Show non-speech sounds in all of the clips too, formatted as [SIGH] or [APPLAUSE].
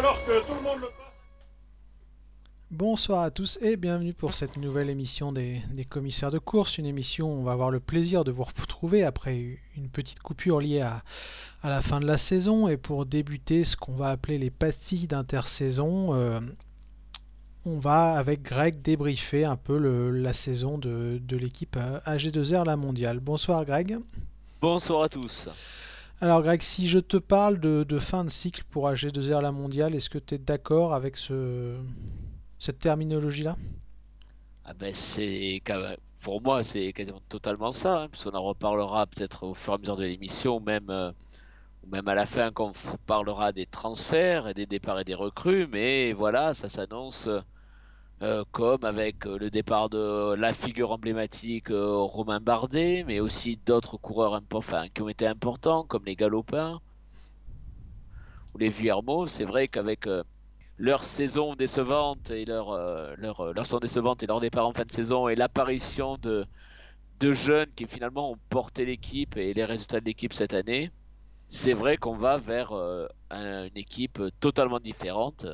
alors que tout le monde le. Bonsoir à tous et bienvenue pour cette nouvelle émission des, commissaires de course, une émission où on va avoir le plaisir de vous retrouver après une petite coupure liée à, la fin de la saison et pour débuter ce qu'on va appeler les pastilles d'intersaison. Euh, on va avec Greg débriefer un peu la saison de, de l'équipe AG2R La Mondiale. Bonsoir Greg. Bonsoir à tous. Alors Greg, si je te parle de, fin de cycle pour AG2R La Mondiale, est-ce que tu es d'accord avec ce, cette terminologie-là? Ah ben c'est pour moi c'est quasiment totalement ça, hein, puisqu'on en reparlera peut-être au fur et à mesure de l'émission, ou même euh, même à la fin quand on f- parlera des transferts et des départs et des recrues. Mais voilà, ça s'annonce euh, comme avec euh, le départ de la figure emblématique euh, Romain Bardet, mais aussi d'autres coureurs qui ont été importants comme les Galopins ou les Vuillermoz. C'est vrai qu'avec leur saison décevante et leur, leur, leur saison décevante et leur départ en fin de saison et l'apparition de, de jeunes qui finalement ont porté l'équipe et les résultats de l'équipe cette année, c'est vrai qu'on va vers un- une équipe totalement différente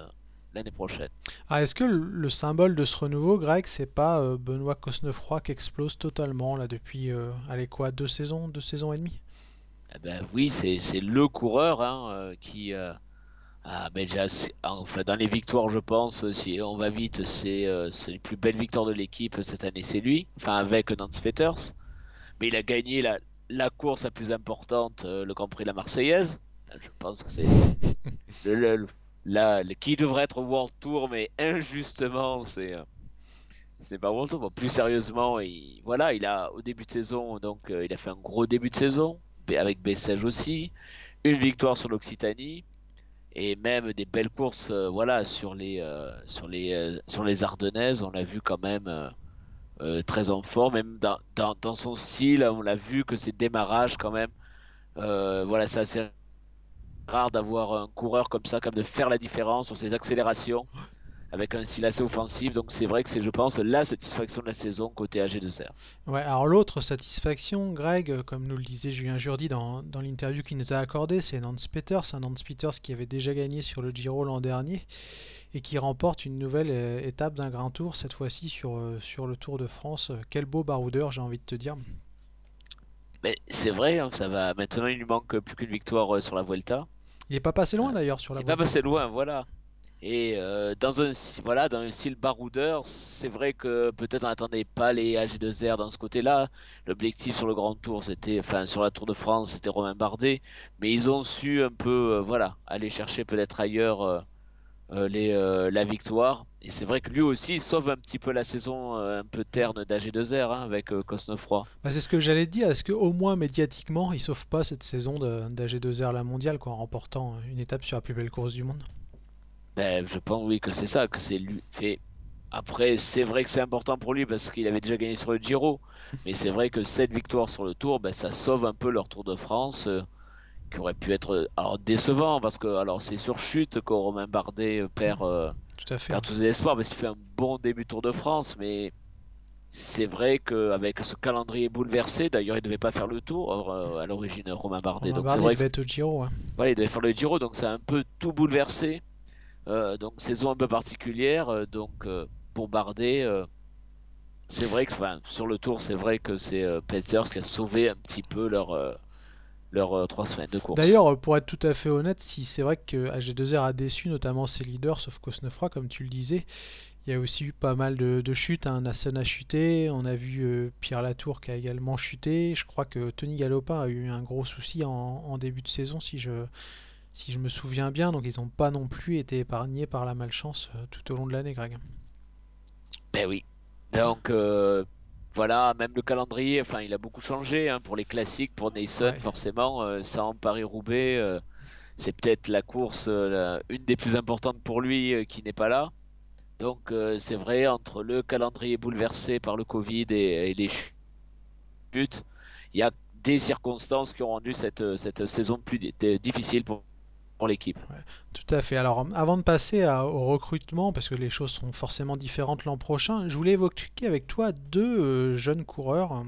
l'année prochaine. Ah, est-ce que le le symbole de ce renouveau, Greg, c'est pas euh, Benoît Cosnefroy qui explose totalement là depuis, euh, allez quoi, deux saisons, deux saisons et demie? Eh ben oui, c'est le coureur hein, euh, qui euh, a ben déjà c'est- enfin dans les victoires je pense si on va vite c'est les plus belles victoires de l'équipe cette année c'est lui enfin avec Nance Peters mais il a gagné la, la course la plus importante, le Grand Prix de la Marseillaise. Je pense que c'est [LAUGHS] le, le- le- qui devrait être World Tour, mais injustement, c'est euh, c'est pas World Tour. Bon, plus sérieusement, il, voilà, il a au début de saison, donc euh, il a fait un gros début de saison avec Bessèges aussi, une victoire sur l'Occitanie et même des belles courses, euh, voilà, sur les euh, sur les sur les Ardennaises. On l'a vu quand même. très en forme, même dans, dans, dans son style, on l'a vu que ses démarrages quand même, voilà, c'est assez rare d'avoir un coureur comme ça, comme de faire la différence sur ses accélérations avec un style assez offensif. Donc c'est vrai que c'est, je pense, la satisfaction de la saison côté AG2R. Ouais, alors l'autre satisfaction, Greg, comme nous le disait Julien Jourdi dans, dans l'interview qu'il nous a accordé, c'est Nance Peters, un Nance Peters qui avait déjà gagné sur le Giro l'an dernier et qui remporte une nouvelle euh, étape d'un grand tour, cette fois-ci sur, euh, sur le Tour de France. Quel beau baroudeur, j'ai envie de te dire. Mais c'est vrai, hein, ça va. Maintenant, il lui manque plus qu'une victoire euh, sur la Vuelta. Il est pas passé loin d'ailleurs sur il la est pas Vuelta. passé loin, voilà. Et euh, dans un voilà dans un style baroudeur, c'est vrai que peut-être on n'attendait pas les AG2R dans ce côté-là. L'objectif sur le Grand Tour, c'était enfin sur la Tour de France, c'était Romain Bardet, mais ils ont su un peu euh, voilà aller chercher peut-être ailleurs les euh, la victoire. Et c'est vrai que lui aussi il sauve un petit peu la saison euh, un peu terne d'AG2R hein, avec euh, Cosnefroy. Bah, c'est ce que j'allais te dire. Est-ce que au moins médiatiquement, il sauve pas cette saison de- d'AG2R La Mondiale quoi, en remportant une étape sur la plus belle course du monde? Ben je pense oui que c'est ça que c'est lui. Fait Après, c'est vrai que c'est important pour lui parce qu'il avait déjà gagné sur le Giro. [LAUGHS] Mais c'est vrai que cette victoire sur le Tour, ben, ça sauve un peu leur Tour de France euh, qui aurait pu être euh, alors décevant parce que alors c'est sur chute que Romain Bardet perd, Tout à fait. tous ses espoirs parce qu'il fait un bon début Tour de France. Mais c'est vrai qu'avec ce calendrier bouleversé, d'ailleurs il devait pas faire le Tour euh, à l'origine Romain Bardet. Romain Donc c'est Bardet, il vrai que devait être au Giro. voilà, il devait faire le Giro, donc ça a un peu tout bouleversé. Euh, donc saison un peu particulière. euh, donc euh, pour Bardet. euh, c'est vrai que enfin, sur le tour, c'est vrai que c'est Pacers qui a sauvé un petit peu leur, euh, leur euh, trois semaines de course. D'ailleurs, euh, pour être tout à fait honnête, si c'est vrai que AG2R a déçu notamment ses leaders, sauf Cosnefroy, comme tu le disais, il y a aussi eu pas mal de, de chutes. Hein. Nasson a chuté, on a vu euh, Pierre Latour qui a également chuté. Je crois que Tony Galopin a eu un gros souci en, en début de saison, si je, si je me souviens bien. Donc ils n'ont pas non plus été épargnés par la malchance euh, tout au long de l'année, Greg. Ben oui. Donc euh, voilà, même le calendrier, enfin, il a beaucoup changé hein, pour les classiques, pour Nason, Ouais. forcément, euh, ça en Paris-Roubaix, euh, c'est peut-être la course, euh, la- une des plus importantes pour lui euh, qui n'est pas là. Donc euh, c'est vrai, entre le calendrier bouleversé par le Covid et, et les chutes, il y a des circonstances qui ont rendu cette, euh, cette saison plus di- difficile pour, pour l'équipe. Tout à fait. Alors, avant de passer au recrutement, parce que les choses seront forcément différentes l'an prochain, je voulais évoquer avec toi deux euh, jeunes coureurs, euh,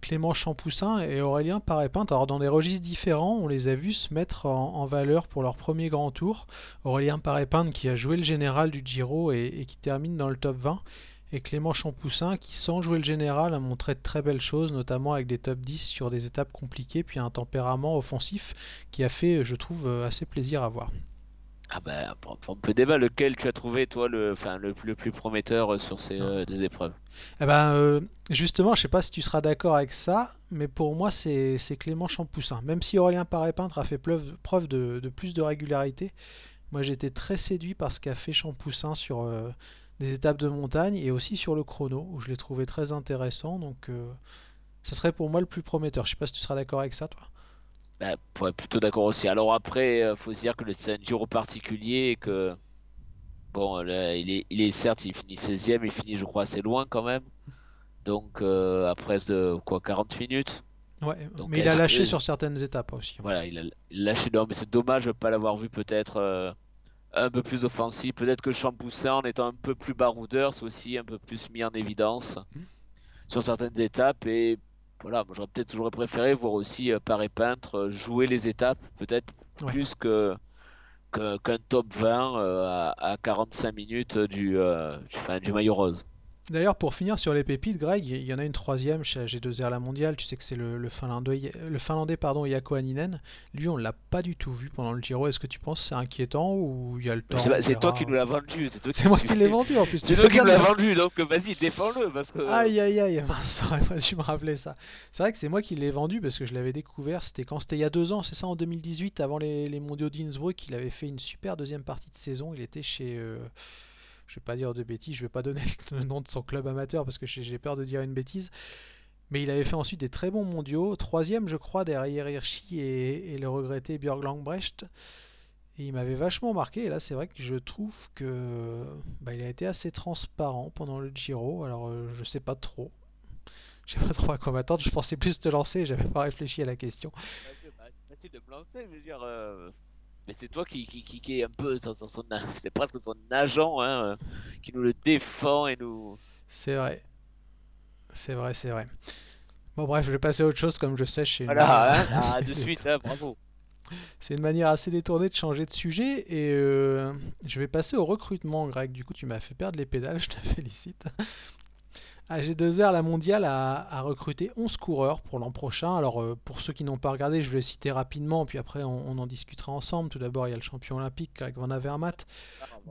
Clément Champoussin et Aurélien Paré-Pinte. Alors dans des registres différents, on les a vus se mettre en, valeur pour leur premier grand tour. Aurélien Paré-Pinte qui a joué le général du Giro et qui termine dans le top 20. Et Clément Champoussin qui, sans jouer le général, a montré de très belles choses, notamment avec des top 10 sur des étapes compliquées, puis un tempérament offensif qui a fait, je trouve, assez plaisir à voir. Ah ben, on on peut débat lequel tu as trouvé, toi, le, enfin, le, le plus prometteur euh, sur ces euh, deux épreuves? Eh ben, euh, justement, je sais pas si tu seras d'accord avec ça, mais pour moi, c'est c'est Clément Champoussin. Même si Aurélien Paré-Peintre a fait preuve, preuve de, de plus de régularité, moi j'étais très séduit par ce qu'a fait Champoussin sur euh, des étapes de montagne et aussi sur le chrono, où je l'ai trouvé très intéressant. Donc, euh, ça serait pour moi le plus prometteur. Je sais pas si tu seras d'accord avec ça, toi. Pour être plutôt d'accord aussi. Alors après, euh, faut se dire que c'est un Giro particulier et que, bon, là, il est, il est certes, il finit 16e, il finit, je crois, assez loin quand même. Donc, euh, à presque de, quoi, 40 minutes. Ouais, Donc, mais il a lâché que, sur certaines étapes aussi. voilà, il a il a lâché, non, mais c'est dommage de pas l'avoir vu peut-être euh, un peu plus offensif. Peut-être que Champoussin, en étant un peu plus baroudeur, c'est aussi un peu plus mis en évidence. sur certaines étapes. Et voilà, moi j'aurais peut-être toujours préféré voir aussi euh, Paré Peintre euh, jouer les étapes, peut-être Ouais. plus que, qu'un top 20 euh, à, à 45 minutes du, euh, du, enfin, du maillot rose. D'ailleurs, pour finir sur les pépites, Greg, il y en a une troisième chez G2R La Mondiale. Tu sais que c'est le, le Finlandais, le Finlandais pardon, Jaakko Hänninen. Lui, on l'a pas du tout vu pendant le Giro. Est-ce que tu penses que c'est inquiétant ou il y a le temps, C'est toi qui nous l'as vendu, c'est moi qui l'ai vendu en plus. C'est toi qui nous l'as vendu, donc vas-y, défends-le parce que. Aïe aïe aïe, mince, j'aurais pas dû me rappeler ça. C'est vrai que c'est moi qui l'ai vendu parce que je l'avais découvert. C'était quand C'était il y a deux ans, c'est ça, en 2018, avant les, les mondiaux d'Innsbruck. Il avait fait une super deuxième partie de saison. Il était chez. euh, je vais pas dire de bêtises, je vais pas donner [LAUGHS] le nom de son club amateur parce que j'ai peur de dire une bêtise. Mais il avait fait ensuite des très bons mondiaux. Troisième, je crois, derrière Hirschi et, le regretté Björg Langbrecht. Et il m'avait vachement marqué. Et là, c'est vrai que je trouve que bah, il a été assez transparent pendant le Giro. Alors, euh, je sais pas trop. Je sais pas trop à quoi m'attendre. Je pensais plus te lancer. J'avais pas réfléchi à la question. C'est facile de me lancer, je veux dire. euh, Mais c'est toi qui, qui, qui, qui est un peu son, son, son- c'est presque son agent, hein, euh, qui nous le défend et nous. C'est vrai. C'est vrai, c'est vrai. Bon, bref, je vais passer à autre chose. Comme je sais, une manière Voilà, hein, [LAUGHS] ah, assez de suite, hein, bravo. C'est une manière assez détournée de changer de sujet. Et euh, je vais passer au recrutement, Greg. Du coup, tu m'as fait perdre les pédales. Je te félicite. AG2R, la mondiale, a, a recruté 11 coureurs pour l'an prochain. Alors, euh, pour ceux qui n'ont pas regardé, je vais les citer rapidement, puis après, on, on en discutera ensemble. Tout d'abord, il y a le champion olympique, Greg Van Avermaet. Ah, euh,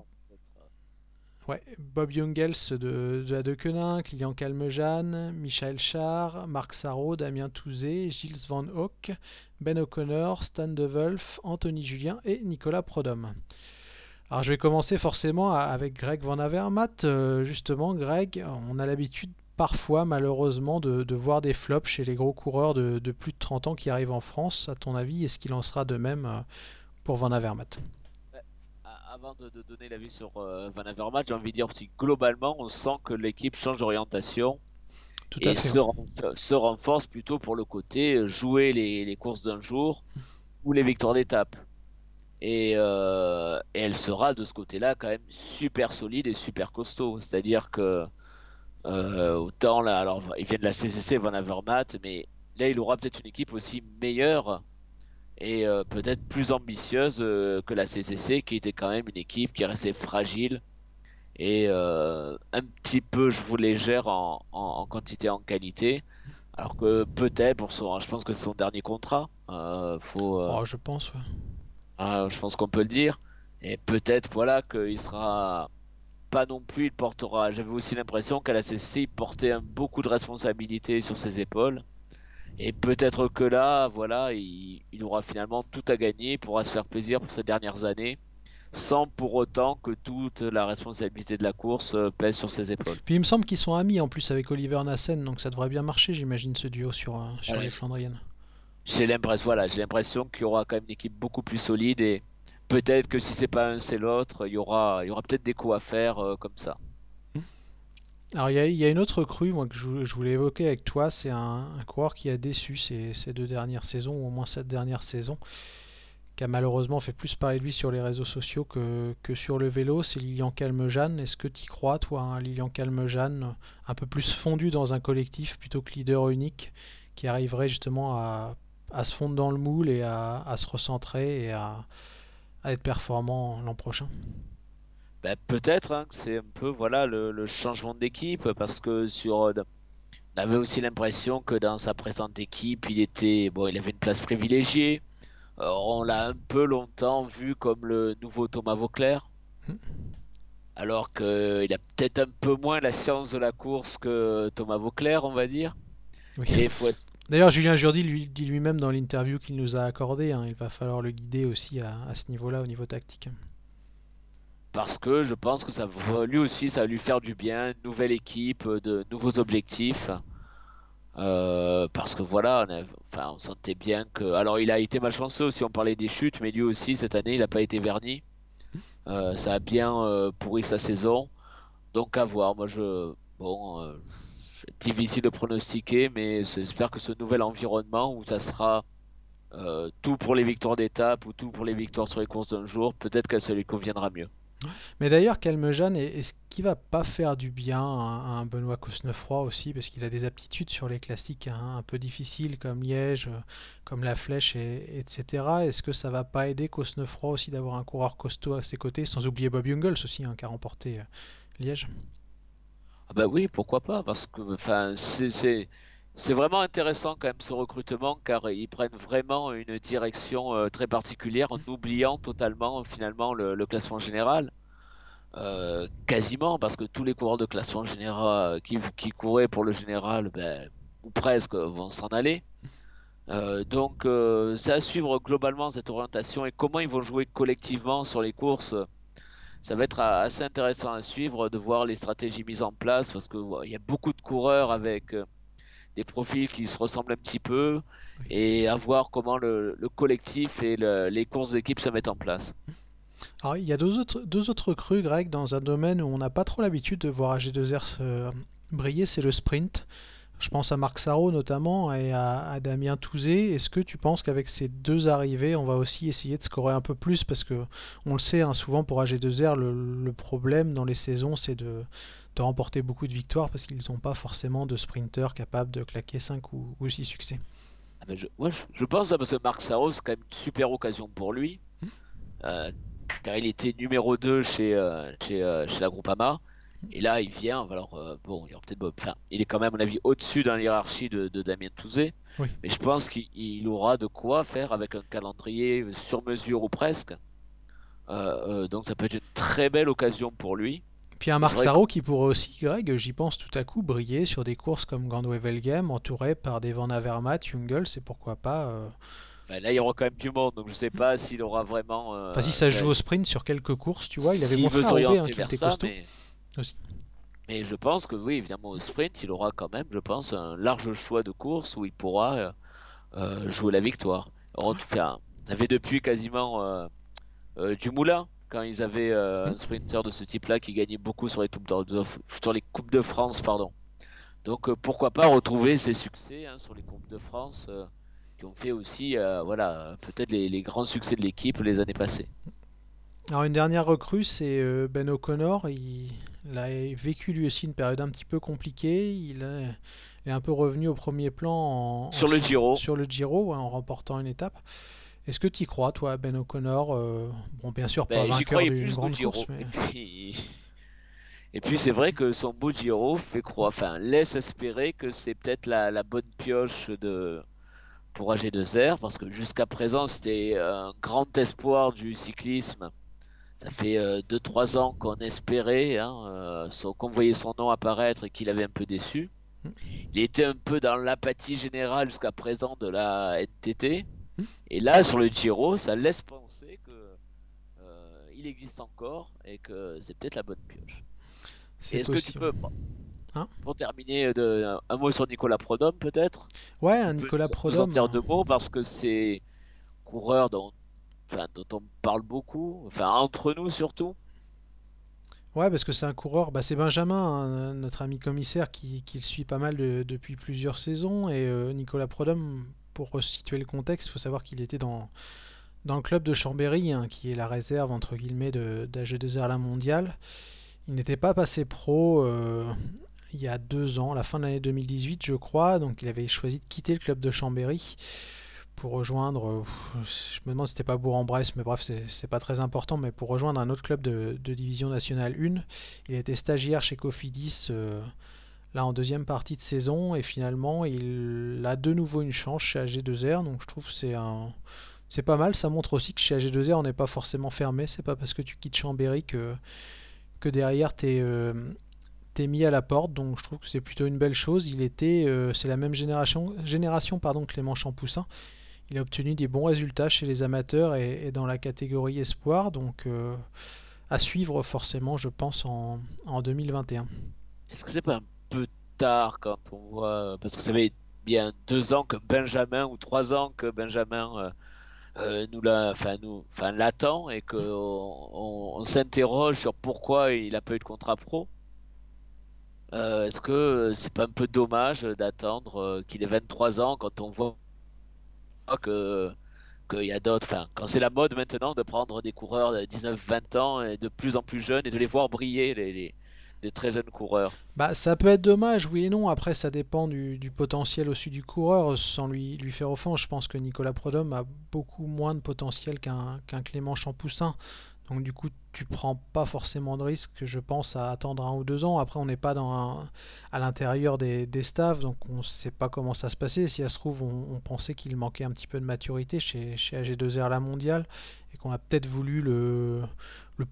Ouais, Bob Jungels de, de la De Koninck, Lilian Calmejane, Michael Char, Marc Sarraud, Damien Touzé, Gilles Van Hoek, Ben O'Connor, Stan De Wolf, Anthony Julien et Nicolas Prodhomme. Alors je vais commencer forcément avec Greg Van Avermaet. Euh, justement, Greg, on a l'habitude parfois, malheureusement, de, de voir des flops chez les gros coureurs de, de plus de 30 ans qui arrivent en France. À ton avis, est-ce qu'il en sera de même euh, pour Van Avermaet? A- avant de, de donner l'avis sur euh, Van Avermaet, j'ai envie de dire aussi globalement, on sent que l'équipe change d'orientation Tout et fait, se, ouais. renf- se renforce plutôt pour le côté euh, jouer les, les courses d'un jour ou les victoires d'étape. Et, euh, et elle sera de ce côté-là quand même super solide et super costaud. C'est-à-dire que euh, autant là, alors il vient de la CCC Van Avermaet, mais là il aura peut-être une équipe aussi meilleure et euh, peut-être plus ambitieuse que la CCC, qui était quand même une équipe qui restait fragile et un petit peu, je vous légère en, en, en quantité en qualité. Alors que peut-être, son, je pense que c'est son dernier contrat, Oh, je pense, ouais. Ah, je pense qu'on peut le dire. Et peut-être, voilà, qu'il sera pas non plus, il portera. J'avais aussi l'impression qu'à la CCC, il portait un- beaucoup de responsabilités sur ses épaules. Et peut-être que là, voilà, il, il aura finalement tout à gagner, il pourra se faire plaisir pour ces dernières années, sans pour autant que toute la responsabilité de la course euh, pèse sur ses épaules. Puis il me semble qu'ils sont amis en plus avec Oliver Nassen, donc ça devrait bien marcher, j'imagine, ce duo sur, euh, sur les Flandriennes. J'ai l'impression, voilà, j'ai l'impression qu'il y aura quand même une équipe beaucoup plus solide et peut-être que si c'est pas un, c'est l'autre, il y aura, il y aura peut-être des coups à faire euh, comme ça. Alors il y, y a une autre crue, moi, que je, vou- je voulais évoquer avec toi, c'est un, coureur qui a déçu ces, ces deux dernières saisons, ou au moins cette dernière saison, qui a malheureusement fait plus parler de lui sur les réseaux sociaux que, que sur le vélo, c'est Lilian Calmejane. Est-ce que tu crois, toi, hein, Lilian Calmejane, un peu plus fondu dans un collectif plutôt que leader unique, qui arriverait justement à, à se fondre dans le moule et à, à se recentrer et à, à être performant l'an prochain. Ben, peut-être hein, que c'est un peu voilà le, le changement d'équipe parce que sur euh, on avait aussi l'impression que dans sa présente équipe, il était bon, il avait une place privilégiée. Euh, on l'a un peu longtemps vu comme le nouveau Thomas Vauclair, alors qu'il a peut-être un peu moins la science de la course que Thomas Vauclair, on va dire. Oui. Et faut es- D'ailleurs, Julien Jourdi lui dit lui-même dans l'interview qu'il nous a accordé, hein, il va falloir le guider aussi à, ce niveau-là, au niveau tactique. parce que je pense que ça va lui aussi, ça va lui faire du bien, nouvelle équipe, de nouveaux objectifs. Euh, parce que voilà, on, sentait bien que. Alors, il a été malchanceux aussi, on parlait des chutes, mais lui aussi, cette année, il n'a pas été verni. Euh, ça a bien euh, pourri sa saison. Donc, à voir. Moi, je. Bon, euh, difficile de pronostiquer, mais j'espère que ce nouvel environnement où ça sera euh, tout pour les victoires d'étape ou tout pour les victoires sur les courses d'un jour, peut-être que ça lui conviendra mieux. Mais d'ailleurs, Calmejane, est- est-ce qu'il va pas faire du bien à, à un Benoît Cosnefroy aussi, parce qu'il a des aptitudes sur les classiques hein, un peu difficiles comme Liège, euh, comme la Flèche, et, etc. Est-ce que ça va pas aider Cosnefroy aussi d'avoir un coureur costaud à ses côtés, sans oublier Bob Jungels aussi, hein, qui a remporté euh, Liège? Ah bah oui, pourquoi pas, parce que enfin, c'est vraiment intéressant quand même ce recrutement, car ils prennent vraiment une direction euh, très particulière en oubliant totalement finalement le, classement général. Euh, quasiment, parce que tous les coureurs de classement général qui, qui couraient pour le général, ben, ou presque, vont s'en aller. Euh, donc, euh, c'est à suivre globalement cette orientation et comment ils vont jouer collectivement sur les courses. Ça va être a- assez intéressant à suivre de voir les stratégies mises en place parce que ouais, il y a beaucoup de coureurs avec euh, des profils qui se ressemblent un petit peu Oui. et à voir comment le, le collectif et le- les courses d'équipe se mettent en place. Alors, il y a deux autres, deux autres recrues, Greg, dans un domaine où on n'a pas trop l'habitude de voir AG2R se- briller, c'est le sprint. Je pense à Marc Sarro notamment et à, à Damien Touzé. Est-ce que tu penses qu'avec ces deux arrivées, on va aussi essayer de scorer un peu plus? Parce que on le sait, hein, souvent pour AG2R, le, le problème dans les saisons, c'est de, de remporter beaucoup de victoires parce qu'ils n'ont pas forcément de sprinteurs capables de claquer 5 ou, ou 6 succès. Ah ben je, ouais, je, je pense ça parce que Marc Sarro, c'est quand même une super occasion pour lui, euh, car il était numéro 2 chez, euh, chez, euh, chez la Groupama. Et là, il vient. Alors, euh, bon, il y aura peut-être. Enfin, il est quand même, à mon avis, au-dessus dans la hiérarchie de, de Damien Touzé. Oui. Mais je pense qu'il il aura de quoi faire avec un calendrier sur mesure ou presque. Euh, euh, donc, ça peut être une très belle occasion pour lui. Puis un Marc que Sarro qui pourrait aussi, Greg, j'y pense tout à coup, briller sur des courses comme Gand-Wevelgem, entouré par des Van Avermaet, Jungels et pourquoi pas. enfin, là, il y aura quand même du monde. Donc, je sais pas s'il aura vraiment. Enfin, si ça joue au sprint sur quelques courses, tu vois, il avait montré à Roubaix hein, était ça. costaud Mais, aussi. mais je pense que oui, évidemment, au sprint, il aura quand même, je pense, un large choix de courses où il pourra euh, euh, jouer la victoire. Alors, tout hein, ça fait depuis quasiment. euh, du Moulin, quand ils avaient un sprinter de ce type-là qui gagnait beaucoup sur les, coupes de, sur les Coupes de France. Pardon. Donc pourquoi pas retrouver ces succès hein, sur les Coupes de France qui ont fait aussi voilà, peut-être les, les grands succès de l'équipe les années passées. Alors une dernière recrue, c'est Ben O'Connor. Il, il a vécu lui aussi une période un petit peu compliquée. Il, est un peu revenu au premier plan en- en Sur le Giro, sur le Giro, hein, en remportant une étape. Est-ce que tu y crois, toi, Ben O'Connor euh, Bon, bien sûr, pas ben, vainqueur d'une grande course, mais Et puis, et puis c'est vrai que son beau Giro fait croire, enfin, laisse espérer que c'est peut-être la, la bonne pioche de, pour AG2R parce que jusqu'à présent c'était un grand espoir du cyclisme Ça fait euh, 2-3 ans qu'on espérait, hein, euh, qu'on voyait son nom apparaître et qu'il avait un peu déçu. Il était un peu dans l'apathie générale jusqu'à présent de la NTT. Et là, sur le Giro, ça laisse penser que euh, il existe encore et que c'est peut-être la bonne pioche. Est-ce que tu peux, Hein? pour terminer, de, un, mot sur Nicolas Prodhomme peut-être? ouais, un Nicolas nous en Prodhomme. dire deux mots parce que c'est coureur dont, dont on parle beaucoup, enfin entre nous surtout. Ouais, parce que c'est un coureur, bah, c'est Benjamin, hein, notre ami commissaire, qui, le suit pas mal de- depuis plusieurs saisons. Et euh, Nicolas Prodhomme, pour resituer le contexte, il faut savoir qu'il était dans, dans le club de Chambéry, hein, qui est la réserve entre guillemets de d'AG2R La Mondiale. Il n'était pas passé pro, euh, il y a deux ans, la fin de l'année 2018, je crois. Donc il avait choisi de quitter le club de Chambéry pour rejoindre, euh, je me demande si c'était pas Bourg-en-Bresse, mais bref, c'est pas très important, mais pour rejoindre un autre club de, division nationale 1. Il était stagiaire chez Cofidis euh, là en deuxième partie de saison et finalement il a de nouveau une chance chez AG2R, donc je trouve c'est un... C'est pas mal, ça montre aussi que chez AG2R on n'est pas forcément fermé, c'est pas parce que tu quittes Chambéry que, que derrière t'es euh, t'es mis à la porte, donc je trouve que c'est plutôt une belle chose. Il était, c'est la même génération, génération pardon, Clément Champoussin. Il a obtenu des bons résultats chez les amateurs et, dans la catégorie espoir, donc euh, à suivre forcément, je pense, en, en 2021. Est-ce que c'est pas un peu tard quand on voit, parce que ça fait bien deux ans que Benjamin ou trois ans que Benjamin euh, euh, nous l'attend et que on, on- on s'interroge sur pourquoi il a pas eu de contrat pro. Est-ce que c'est pas un peu dommage d'attendre qu'il ait 23 ans quand on voit que qu'il y a d'autres, enfin quand c'est la mode maintenant de prendre des coureurs de 19-20 ans et de plus en plus jeunes et de les voir briller les, les très jeunes coureurs. Bah, ça peut être dommage, oui et non. Après, ça dépend du, du potentiel aussi du coureur. Sans lui, lui faire offense, je pense que Nicolas Prodhomme a beaucoup moins de potentiel qu'un qu'un Clément Champoussin. Donc, du coup, tu prends pas forcément de risque, je pense, à attendre un ou deux ans. Après, on n'est pas dans à l'intérieur des, des staffs, donc on ne sait pas comment ça se passait. Si ça se trouve, on, pensait qu'il manquait un petit peu de maturité chez, chez AG2R La Mondiale et qu'on a peut-être voulu le,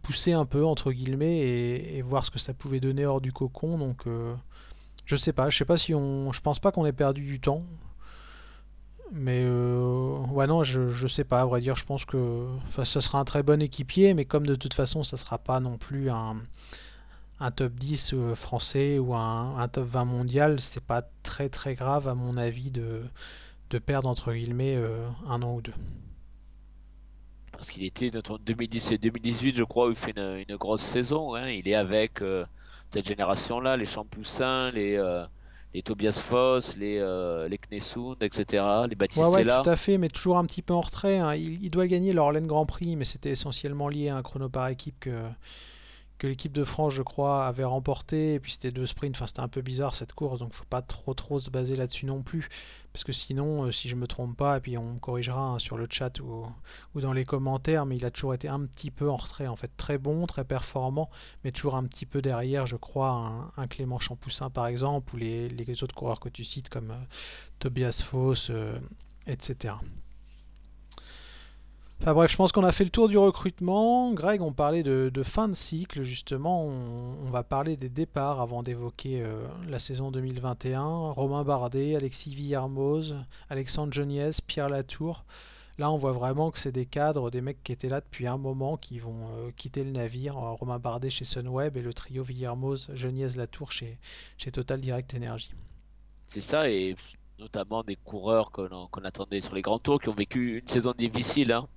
pousser un peu entre guillemets et, et voir ce que ça pouvait donner hors du cocon. Donc euh, je sais pas, je sais pas si on, je pense pas qu'on ait perdu du temps, mais euh, ouais non, je, je sais pas. À vrai dire, je pense que, enfin, ça sera un très bon équipier, mais comme de toute façon, ça sera pas non plus un, un top 10 euh, français ou un, un top 20 mondial, c'est pas très très grave à mon avis de, de perdre entre guillemets euh, un an ou deux. Parce qu'il était entre 2010 et 2018, je crois, où il fait une, grosse saison. hein. Il est avec euh, cette génération-là, les Champoussins, les, les Tobias Foss, les, euh, les Knessoun, etc., les Ouais, ouais, tout à fait, mais toujours un petit peu en retrait. hein. Il, il doit gagner l'Orlen Grand Prix, mais c'était essentiellement lié à un chrono par équipe que, que l'équipe de France, je crois, avait remporté. Et puis c'était deux sprints. Enfin, c'était un peu bizarre cette course, donc faut pas trop trop se baser là-dessus non plus. Parce que sinon, euh, si je me trompe pas, et puis on me corrigera hein, sur le chat ou, dans les commentaires, mais il a toujours été un petit peu en retrait. En fait, très bon, très performant, mais toujours un petit peu derrière, je crois, un, Clément Champoussin par exemple, ou les, les autres coureurs que tu cites comme euh, Tobias Foss, euh, etc. Enfin bref, je pense qu'on a fait le tour du recrutement. Greg, on parlait de, fin de cycle, justement. On, va parler des départs avant d'évoquer euh, la saison 2021. Romain Bardet, Alexis Villarmoz, Alexandre Geniez, Pierre Latour. Là, on voit vraiment que c'est des cadres, des mecs qui étaient là depuis un moment, qui vont euh, quitter le navire. Euh, Romain Bardet chez Sunweb et le trio Villarmoz, Geniez, Latour chez, Total Direct Energy. C'est ça, notamment des coureurs qu'on attendait sur les grands tours, qui ont vécu une saison difficile. hein.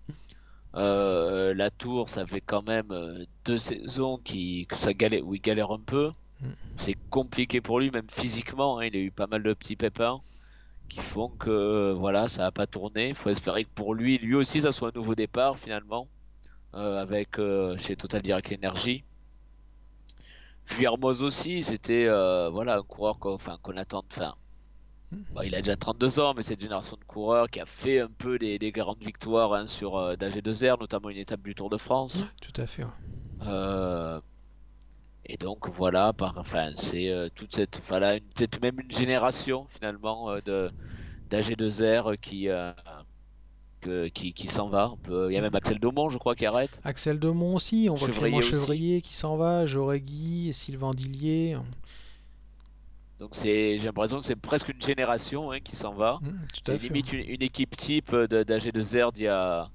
Euh, la Tour, ça fait quand même euh, deux saisons qui, que ça galère, où il galère un peu. Mm. C'est compliqué pour lui, même physiquement. hein, il a eu pas mal de petits pépins qui font que euh, voilà, ça n'a pas tourné. Il faut espérer que pour lui, lui aussi, ça soit un nouveau départ finalement, euh, avec euh, chez Total Direct Energy. Vuillermoz aussi, c'était voilà un coureur qu'on enfin, attend. Enfin, bon, il a déjà 32 ans, mais cette génération de coureurs qui a fait un peu des, des grandes victoires hein, sur euh, d'AG2R, notamment une étape du Tour de France. tout à fait. ouais. Euh, et donc voilà, par, enfin, c'est euh, toute cette, une- peut-être même une génération finalement euh, de d'AG2R qui, euh, que- qui, qui s'en va. Il y a même Axel Daumont, je crois, qui arrête. Axel Daumont aussi, on voit Clément Chevrier aussi. Chevrier qui s'en va, Joregui, Sylvain Dillier. Donc c'est, j'ai l'impression que c'est presque une génération hein, qui s'en va. Mm, tout C'est limite une, une équipe type de- d'AG2R d'il y a,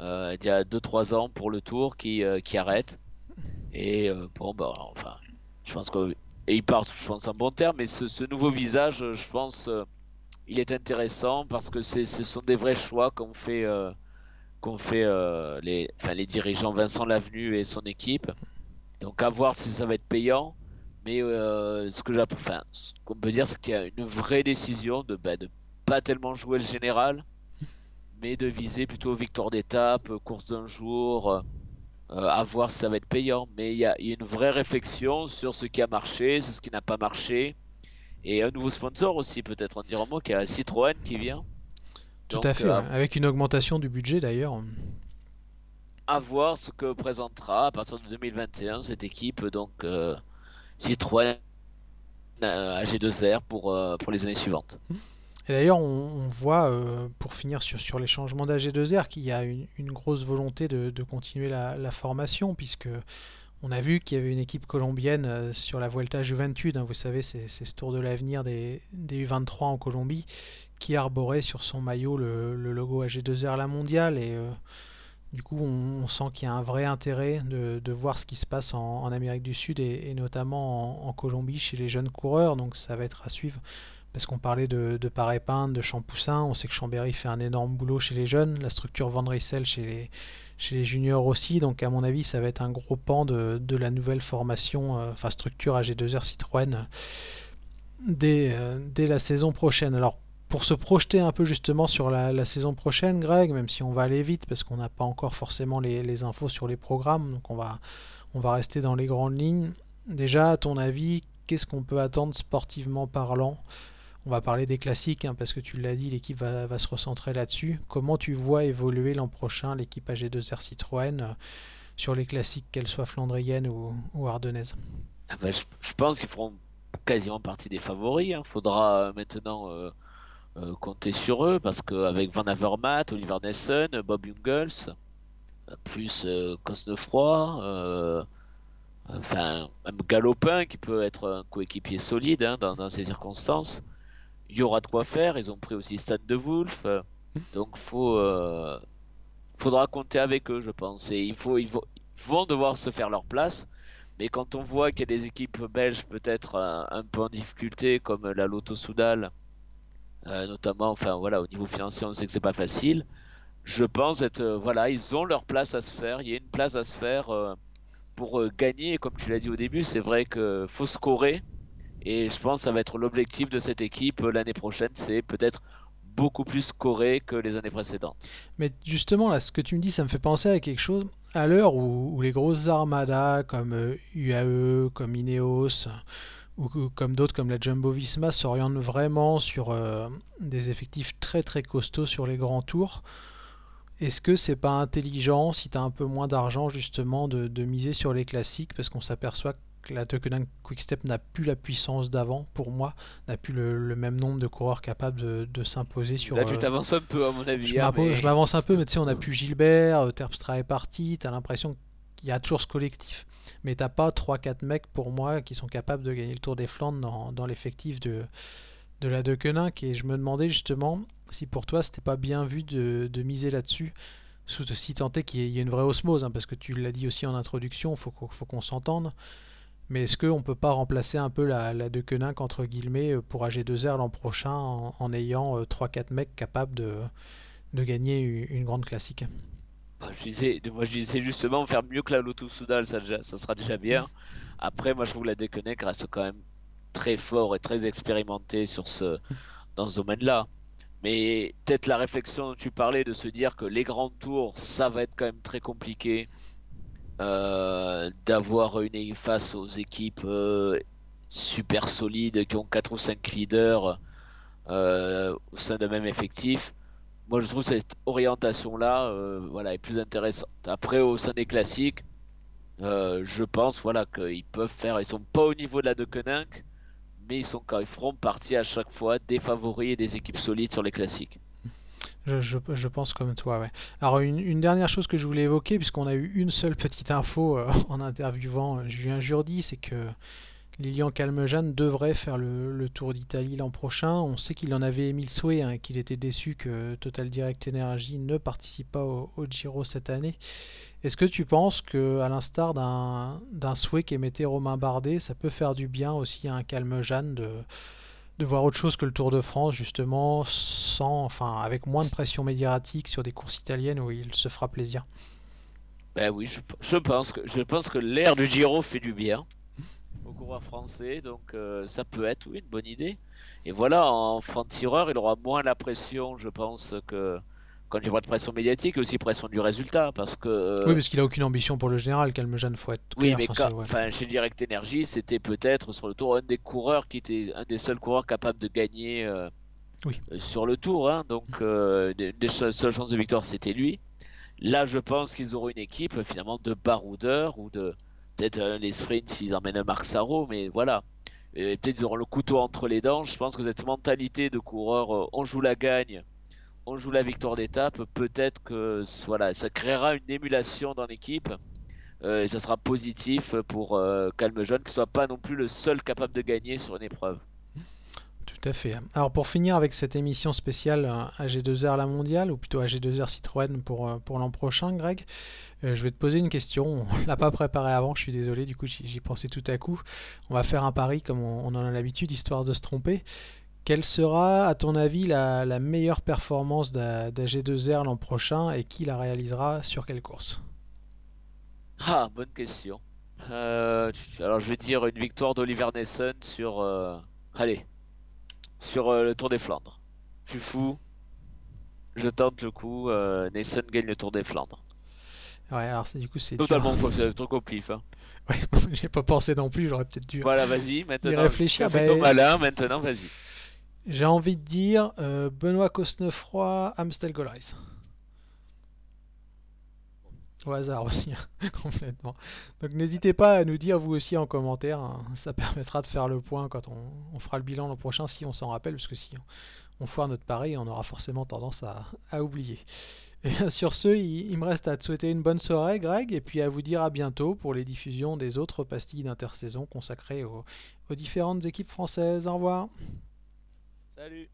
euh, d'il y a 2-3 ans pour le tour qui, euh, qui arrête. Et euh, bon, bah, enfin, je pense que. Et ils partent, je pense, en bon terme. Mais ce, ce nouveau visage, je pense, euh, il est intéressant parce que c'est, ce sont des vrais choix qu'ont fait, euh, fait euh, les, enfin, les dirigeants Vincent Lavenu et son équipe. Donc à voir si ça va être payant. Mais euh, ce que enfin, ce qu'on peut dire, c'est qu'il y a une vraie décision de bah, de pas tellement jouer le général, mais de viser plutôt victoire d'étape, euh, course d'un jour, euh, à voir si ça va être payant. Mais il y a, y a une vraie réflexion sur ce qui a marché, sur ce qui n'a pas marché. Et un nouveau sponsor aussi, peut-être en dire un mot, qui a Citroën qui vient. Tout à fait, euh, ouais. Avec une augmentation du budget d'ailleurs. à voir ce que présentera à partir de 2021 cette équipe. Donc, euh, Citroën euh, AG2R pour, euh, pour les années suivantes. Et d'ailleurs, on, voit, euh, pour finir sur, sur les changements d'AG2R, qu'il y a une, grosse volonté de, de continuer la, la formation, puisque on a vu qu'il y avait une équipe colombienne euh, sur la Vuelta Juventud, hein, vous savez, c'est ce tour de l'avenir des, des U23 en Colombie, qui arborait sur son maillot le, le logo AG2R La Mondiale. Et euh, du coup, on, sent qu'il y a un vrai intérêt de, voir ce qui se passe en, Amérique du Sud et, notamment en, Colombie chez les jeunes coureurs. Donc ça va être à suivre. Parce qu'on parlait de, de Paré-Pinte, de Champoussin, on sait que Chambéry fait un énorme boulot chez les jeunes, la structure Van Rysel chez les, chez les juniors aussi, donc à mon avis ça va être un gros pan de, la nouvelle formation, euh, enfin structure AG2R Citroën dès, euh, dès la saison prochaine. Alors pour se projeter un peu justement sur la, saison prochaine, Greg, même si on va aller vite parce qu'on n'a pas encore forcément les, infos sur les programmes, donc on va, on va rester dans les grandes lignes. Déjà, à ton avis, qu'est-ce qu'on peut attendre sportivement parlant? On va parler des classiques, hein, parce que tu l'as dit, l'équipe va, va, se recentrer là-dessus. Comment tu vois évoluer l'an prochain l'équipe AG2R Citroën euh, sur les classiques, qu'elles soient flandriennes ou, ardennaises? Ah ben, je, je pense qu'ils feront quasiment partie des favoris. Il hein. faudra euh, maintenant euh, euh, compter sur eux parce qu'avec Van Avermaet, Oliver Nessen, Bob Jungels, plus euh, Cosnefroy, euh, enfin même Galopin qui peut être un coéquipier solide hein, dans, ces circonstances. Il y aura de quoi faire. Ils ont pris aussi Stan de Wolf, donc faut euh, faudra compter avec eux, je pense. Et il ils, vont, devoir se faire leur place. Mais quand on voit qu'il y a des équipes belges peut-être un, peu en difficulté, comme la Lotto Soudal, euh, notamment, enfin voilà, au niveau financier, on sait que c'est pas facile. Je pense être, euh, voilà, ils ont leur place à se faire. Il y a une place à se faire euh, pour gagner. Comme tu l'as dit au début, c'est vrai qu'il faut scorer. Et je pense que ça va être l'objectif de cette équipe l'année prochaine, c'est peut-être beaucoup plus scorer que les années précédentes. Mais justement, là, ce que tu me dis, ça me fait penser à quelque chose. À l'heure où, où, les grosses armadas comme UAE, comme Ineos, ou, comme d'autres comme la Jumbo Visma s'orientent vraiment sur euh, des effectifs très très costauds sur les grands tours, est-ce que c'est pas intelligent, si tu as un peu moins d'argent, justement, de, de, miser sur les classiques? Parce qu'on s'aperçoit que la Quick Quickstep n'a plus la puissance d'avant, pour moi, n'a plus le, le, même nombre de coureurs capables de, de s'imposer sur. Là, tu Euh... t'avances un peu, à mon Je avis, hein, mais. m'avance un peu, mais tu sais, on a [LAUGHS] plus Gilbert, euh, Terpstra est parti, tu as l'impression qu'il y a toujours ce collectif. Mais t'as pas 3-4 mecs, pour moi, qui sont capables de gagner le Tour des Flandres dans, l'effectif de, de la Deceuninck. Et je me demandais justement si pour toi, c'était pas bien vu de, de miser là-dessus si tant est qu'il y ait une vraie osmose, hein, parce que tu l'as dit aussi en introduction, il faut, faut qu'on s'entende. Mais est-ce qu'on ne peut pas remplacer un peu la, la De Koenig entre guillemets pour AG2R l'an prochain en, en ayant euh, 3-4 mecs capables de, de gagner une grande classique? Bah, je disais, moi, je disais justement faire mieux que la Lotto Soudal, ça, ça, sera déjà bien. Après, moi, je trouve que la Deceuninck reste quand même très fort et très expérimenté sur ce, dans ce domaine-là. Mais peut-être la réflexion dont tu parlais de se dire que les grands tours, ça va être quand même très compliqué euh, d'avoir une face aux équipes euh, super solides qui ont 4 ou 5 leaders euh, au sein d'un même effectif. Moi, je trouve cette orientation-là euh, voilà, est plus intéressante. Après, au sein des classiques, euh, je pense voilà, qu'ils peuvent faire, ils sont pas au niveau de la de Koenig, mais ils, sont, ils feront partie à chaque fois des favoris et des équipes solides sur les classiques. Je, je, je, pense comme toi, ouais. Alors, une, dernière chose que je voulais évoquer, puisqu'on a eu une seule petite info euh, [LAUGHS] en interviewant Julien Jourdi, c'est que Lilian Calmejane devrait faire le, Tour d'Italie l'an prochain. On sait qu'il en avait émis le souhait, hein, qu'il était déçu que Total Direct Energy ne participe pas au, Giro cette année. Est-ce que tu penses que, à l'instar d'un souhait qu'émettait Romain Bardet, ça peut faire du bien aussi à un Calmejane de voir autre chose que le Tour de France, justement, sans, enfin, avec moins de pression médiatique sur des courses italiennes où il se fera plaisir? Ben oui, je, pense que je pense que l'air du Giro fait du bien aux coureurs français, donc euh, ça peut être oui, une bonne idée. Et voilà, en franc tireur, il aura moins la pression, je pense, que quand j'ai pas de pression médiatique, aussi pression du résultat, parce que Oui, euh, parce qu'il a aucune ambition pour le général, Calmejane, faut être oui, clair. mais Enfin, quand, c'est ouais. enfin, chez Direct Energy, c'était peut-être sur le tour un des coureurs qui était un des seuls coureurs capables de gagner euh, Oui. sur le tour, hein, donc euh, des, des seules chances de victoire, c'était lui. Là, je pense qu'ils auront une équipe finalement de baroudeurs ou de peut-être euh, les sprints s'ils emmènent Marc Sarro, mais voilà. Peut-être ils auront le couteau entre les dents. Je pense que cette mentalité de coureur, euh, on joue la gagne, on joue la victoire d'étape, peut-être que voilà, ça créera une émulation dans l'équipe euh, et ça sera positif pour Calme Jeune, qui soit pas non plus le seul capable de gagner sur une épreuve. Tout à fait. Alors pour finir avec cette émission spéciale euh, AG2R La Mondiale, ou plutôt AG2R Citroën pour, euh, pour l'an prochain, Greg, euh, je vais te poser une question. On [LAUGHS] l'a pas préparé avant, je suis désolé, du coup j'y pensais tout à coup. On va faire un pari comme on, en a l'habitude, histoire de se tromper. Quelle sera, à ton avis, la, la meilleure performance d'AG2R l'an prochain et qui la réalisera sur quelle course? Ah, bonne question. Alors je vais dire une victoire d'Oliver Nessen sur, allez, sur euh, le Tour des Flandres. Je suis fou, je tente le coup. Euh, Nessen gagne le Tour des Flandres. Ouais, alors du coup c'est. Totalement faux, c'est un truc au pif. hein. [LAUGHS] Ouais, [LAUGHS] j'ai pas pensé non plus, j'aurais peut-être dû Voilà, vas-y, maintenant, réfléchir. fait ton malin, maintenant, vas-y. j'ai envie de dire euh, Benoît Cosnefroy, Amstel Race. Au hasard aussi, hein, [LAUGHS] complètement. Donc n'hésitez pas à nous dire vous aussi en commentaire, hein. ça permettra de faire le point quand on, fera le bilan l'an prochain si on s'en rappelle, parce que si on, foire notre pari, on aura forcément tendance à, oublier. [LAUGHS] Et sur ce, il, il me reste à te souhaiter une bonne soirée, Greg, et puis à vous dire à bientôt pour les diffusions des autres pastilles d'intersaison consacrées aux, aux différentes équipes françaises. Au revoir. Salut.